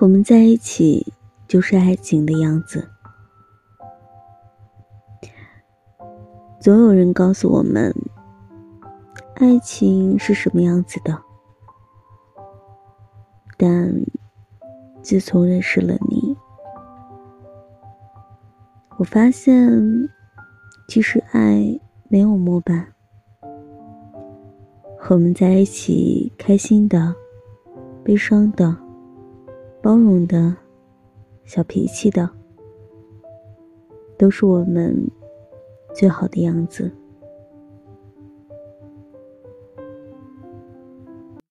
我们在一起就是爱情的样子。总有人告诉我们，爱情是什么样子的。但自从认识了你，我发现，其实爱没有模板。和我们在一起，开心的、悲伤的、包容的、小脾气的，都是我们最好的样子。